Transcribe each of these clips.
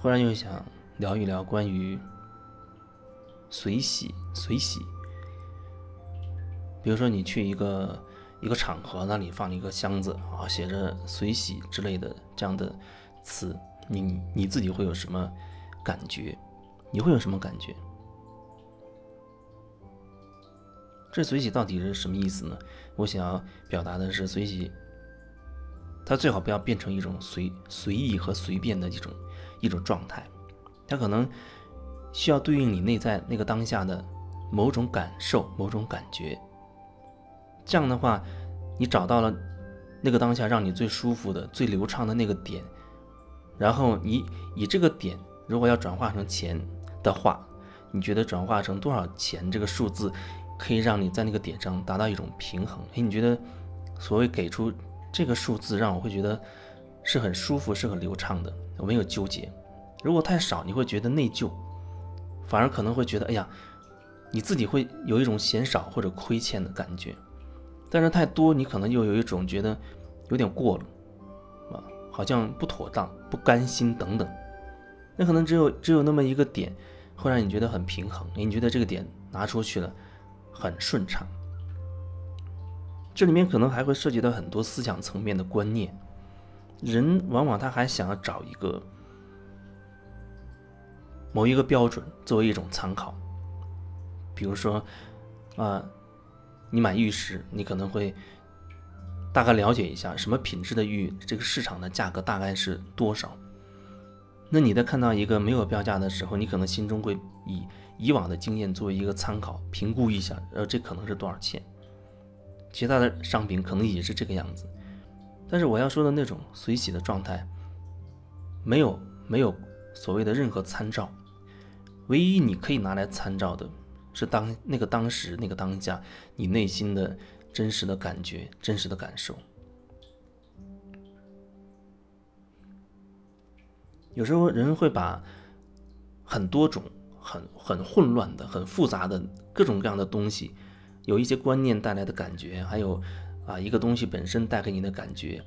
忽然又想聊一聊关于随喜随喜。比如说你去一个一个场合，那里放了一个箱子啊，写着“随喜”之类的这样的词，你你自己会有什么感觉？你会有什么感觉？这随喜到底是什么意思呢？我想要表达的是，随喜，它最好不要变成一种随随意和随便的一种一种状态，它可能需要对应你内在那个当下的某种感受、某种感觉。这样的话，你找到了那个当下让你最舒服的、最流畅的那个点，然后你以这个点，如果要转化成钱的话，你觉得转化成多少钱这个数字？可以让你在那个点上达到一种平衡。哎，你觉得所谓给出这个数字，让我会觉得是很舒服、是很流畅的，我没有纠结。如果太少，你会觉得内疚，反而可能会觉得，哎呀，你自己会有一种嫌少或者亏欠的感觉。但是太多，你可能又有一种觉得有点过了，啊，好像不妥当、不甘心等等。那可能只有只有那么一个点，会让你觉得很平衡。哎，你觉得这个点拿出去了？很顺畅，这里面可能还会涉及到很多思想层面的观念。人往往他还想要找一个某一个标准作为一种参考，比如说，啊，你买玉石，你可能会大概了解一下什么品质的玉，这个市场的价格大概是多少。那你在看到一个没有标价的时候，你可能心中会以。以往的经验作为一个参考，评估一下，呃，这可能是多少钱？其他的商品可能也是这个样子。但是我要说的那种随喜的状态，没有没有所谓的任何参照，唯一你可以拿来参照的是当那个当时那个当下你内心的真实的感觉、真实的感受。有时候人会把很多种。很很混乱的、很复杂的各种各样的东西，有一些观念带来的感觉，还有啊一个东西本身带给你的感觉，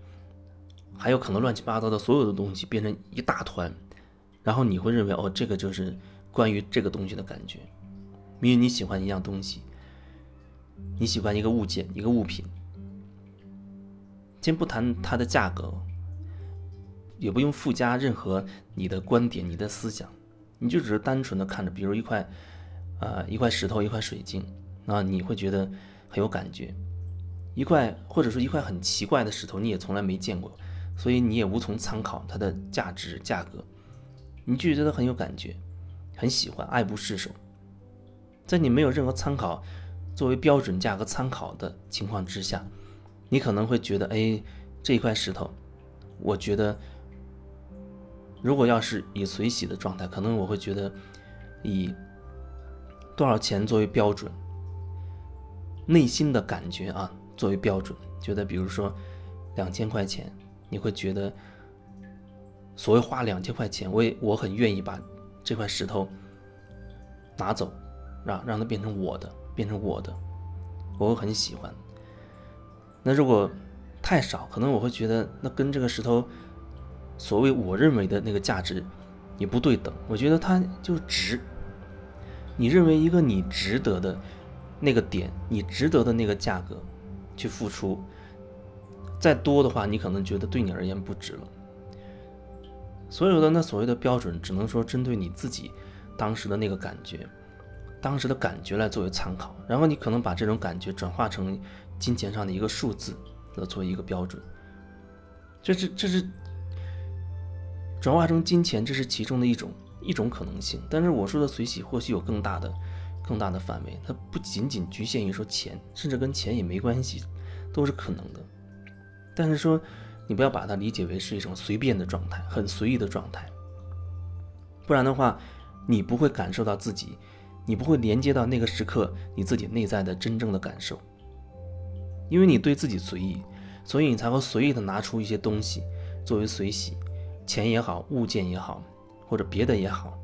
还有可能乱七八糟的所有的东西变成一大团，然后你会认为哦这个就是关于这个东西的感觉。因为你喜欢一样东西，你喜欢一个物件、一个物品，先不谈它的价格，也不用附加任何你的观点、你的思想。你就只是单纯的看着，比如一块，呃，一块石头，一块水晶，那你会觉得很有感觉。一块或者说一块很奇怪的石头，你也从来没见过，所以你也无从参考它的价值价格，你就觉得很有感觉，很喜欢，爱不释手。在你没有任何参考作为标准价格参考的情况之下，你可能会觉得，哎，这一块石头，我觉得。如果要是以随喜的状态，可能我会觉得以多少钱作为标准，内心的感觉啊作为标准，觉得比如说两千块钱，你会觉得所谓花两千块钱，我也我很愿意把这块石头拿走，让让它变成我的，变成我的，我会很喜欢。那如果太少，可能我会觉得那跟这个石头。所谓我认为的那个价值，也不对等。我觉得它就值。你认为一个你值得的那个点，你值得的那个价格去付出，再多的话，你可能觉得对你而言不值了。所有的那所谓的标准，只能说针对你自己当时的那个感觉，当时的感觉来作为参考。然后你可能把这种感觉转化成金钱上的一个数字，来作为一个标准。这是这是。转化成金钱，这是其中的一种一种可能性。但是我说的随喜或许有更大的、更大的范围，它不仅仅局限于说钱，甚至跟钱也没关系，都是可能的。但是说，你不要把它理解为是一种随便的状态，很随意的状态，不然的话，你不会感受到自己，你不会连接到那个时刻你自己内在的真正的感受，因为你对自己随意，所以你才会随意的拿出一些东西作为随喜。钱也好，物件也好，或者别的也好，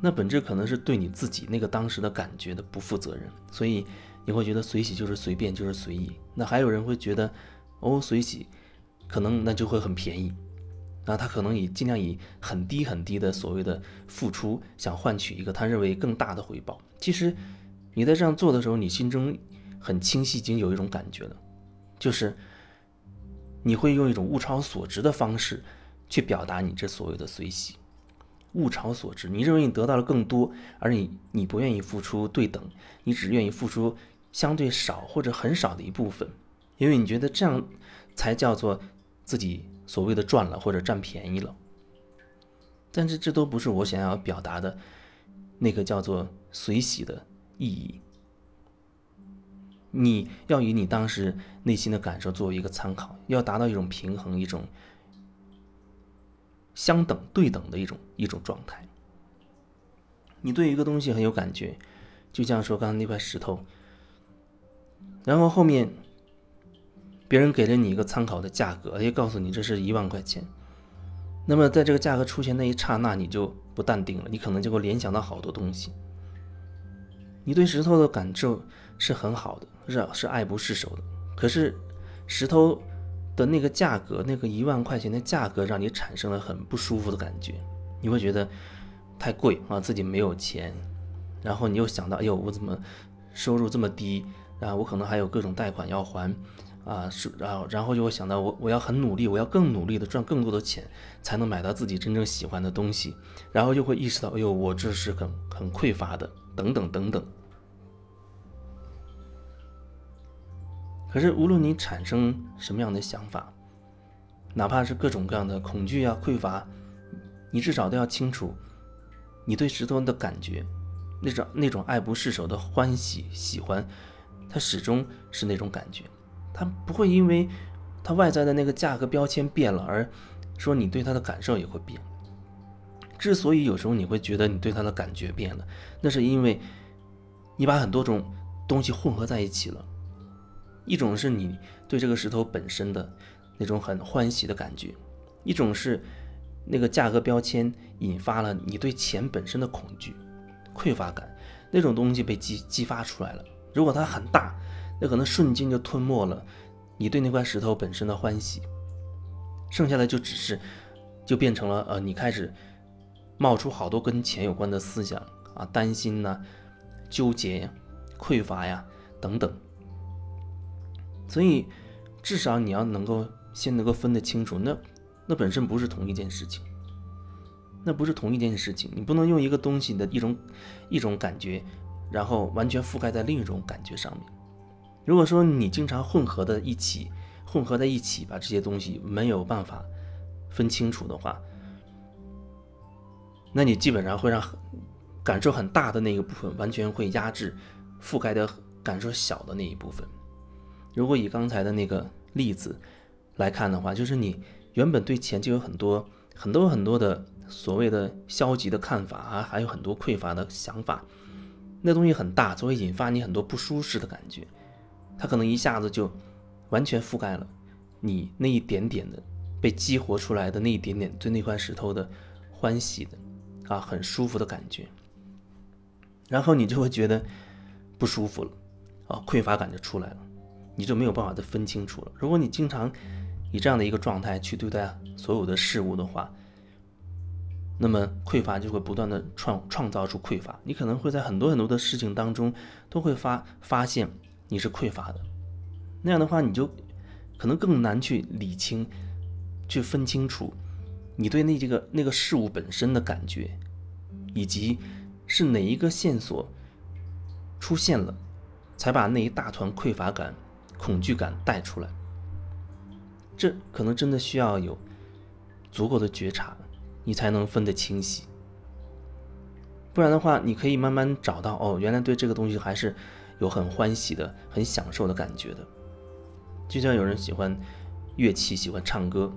那本质可能是对你自己那个当时的感觉的不负责任，所以你会觉得随喜就是随便，就是随意。那还有人会觉得，哦，随喜，可能那就会很便宜，那他可能以尽量以很低很低的所谓的付出，想换取一个他认为更大的回报。其实你在这样做的时候，你心中很清晰，已经有一种感觉了，就是你会用一种物超所值的方式去表达你这所谓的随喜。物超所值，你认为你得到了更多，而你你不愿意付出对等，你只愿意付出相对少或者很少的一部分，因为你觉得这样才叫做自己所谓的赚了或者占便宜了。但是这都不是我想要表达的那个叫做随喜的意义。你要以你当时内心的感受作为一个参考，要达到一种平衡，一种。相等对等的一种一种状态。你对一个东西很有感觉，就像说刚刚那块石头，然后后面别人给了你一个参考的价格，也告诉你这是一万块钱。那么在这个价格出现那一刹那，你就不淡定了，你可能就会联想到好多东西。你对石头的感受是很好的，是是爱不释手的。可是石头。的那个价格，那个一万块钱的价格，让你产生了很不舒服的感觉，你会觉得太贵啊，自己没有钱，然后你又想到，哎呦，我怎么收入这么低啊？我可能还有各种贷款要还啊，是，然后然后就会想到，我我要很努力，我要更努力的赚更多的钱，才能买到自己真正喜欢的东西，然后就会意识到，哎呦，我这是很很匮乏的，等等等等。可是，无论你产生什么样的想法，哪怕是各种各样的恐惧啊、匮乏，你至少都要清楚，你对石头的感觉，那种那种爱不释手的欢喜、喜欢，它始终是那种感觉，它不会因为它外在的那个价格标签变了，而说你对它的感受也会变。之所以有时候你会觉得你对它的感觉变了，那是因为你把很多种东西混合在一起了。一种是你对这个石头本身的那种很欢喜的感觉，一种是那个价格标签引发了你对钱本身的恐惧、匮乏感，那种东西被激激发出来了。如果它很大，那可能瞬间就吞没了你对那块石头本身的欢喜，剩下的就只是就变成了呃，你开始冒出好多跟钱有关的思想啊，担心呐、纠结呀、匮乏呀等等。所以，至少你要能够先能够分得清楚，那那本身不是同一件事情，那不是同一件事情。你不能用一个东西的一种一种感觉，然后完全覆盖在另一种感觉上面。如果说你经常混合的一起，混合在一起，把这些东西没有办法分清楚的话，那你基本上会让感受很大的那个部分完全会压制覆盖的感受小的那一部分。如果以刚才的那个例子来看的话，就是你原本对钱就有很多很多很多的所谓的消极的看法啊，还有很多匮乏的想法，那东西很大，就会引发你很多不舒适的感觉，它可能一下子就完全覆盖了你那一点点的被激活出来的那一点点对那块石头的欢喜的啊很舒服的感觉，然后你就会觉得不舒服了啊，匮乏感就出来了。你就没有办法再分清楚了。如果你经常以这样的一个状态去对待所有的事物的话，那么匮乏就会不断的创创造出匮乏。你可能会在很多很多的事情当中都会发发现你是匮乏的。那样的话，你就可能更难去理清、去分清楚你对那这个那个事物本身的感觉，以及是哪一个线索出现了，才把那一大团匮乏感。恐惧感带出来，这可能真的需要有足够的觉察，你才能分得清晰。不然的话，你可以慢慢找到哦，原来对这个东西还是有很欢喜的、很享受的感觉的。就像有人喜欢乐器，喜欢唱歌，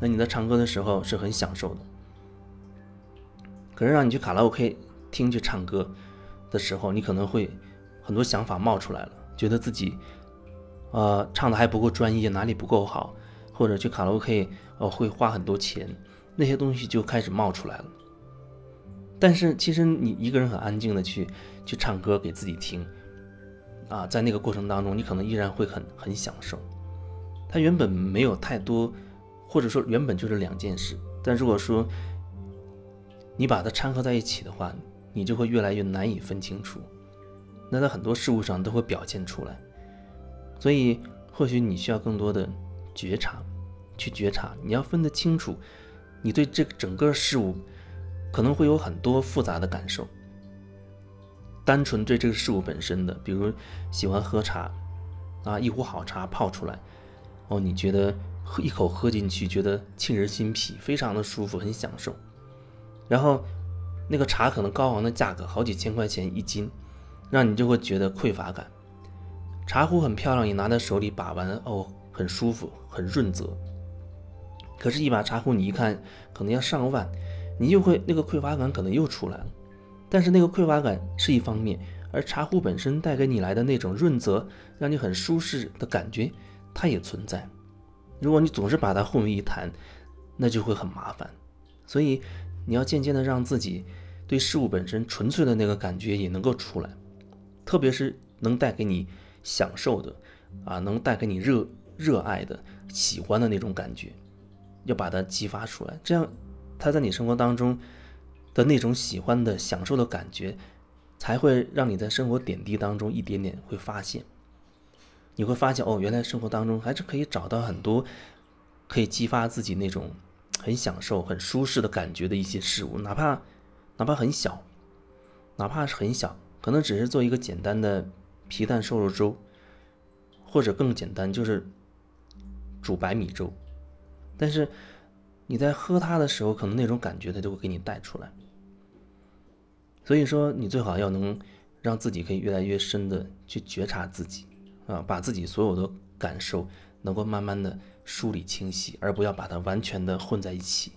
那你在唱歌的时候是很享受的。可是让你去卡拉 OK 听去唱歌的时候，你可能会很多想法冒出来了。觉得自己，呃，唱的还不够专业，哪里不够好，或者去卡拉 OK，呃，会花很多钱，那些东西就开始冒出来了。但是其实你一个人很安静的去去唱歌给自己听，啊，在那个过程当中，你可能依然会很很享受。它原本没有太多或者说原本就是两件事。但如果说你把它掺和在一起的话，你就会越来越难以分清楚。那在很多事物上都会表现出来。所以，或许你需要更多的觉察，去觉察。你要分得清楚，你对这整个事物可能会有很多复杂的感受。单纯对这个事物本身的，比如喜欢喝茶，啊，一壶好茶泡出来，哦，你觉得喝一口喝进去，觉得沁人心脾，非常的舒服，很享受。然后那个茶可能高昂的价格，好几千块钱一斤，让你就会觉得匮乏感。茶壶很漂亮，你拿在手里把玩，哦，很舒服，很润泽。可是，一把茶壶你一看，可能要上万，你又会那个匮乏感可能又出来了。但是那个匮乏感是一方面，而茶壶本身带给你来的那种润泽，让你很舒适的感觉，它也存在。如果你总是把它混为一谈，那就会很麻烦。所以你要渐渐的让自己对事物本身纯粹的那个感觉也能够出来，特别是能带给你享受的，啊，能带给你热热爱的、喜欢的那种感觉，要把它激发出来，这样它在你生活当中。的那种喜欢的、享受的感觉，才会让你在生活点滴当中一点点会发现。你会发现，哦，原来生活当中还是可以找到很多可以激发自己那种很享受、很舒适的感觉的一些事物，哪怕哪怕很小，哪怕是很小，可能只是做一个简单的皮蛋瘦肉粥，或者更简单，就是煮白米粥，但是。你在喝它的时候，可能那种感觉它就会给你带出来。所以说，你最好要能让自己可以越来越深的去觉察自己，啊，把自己所有的感受能够慢慢的梳理清晰，而不要把它完全的混在一起。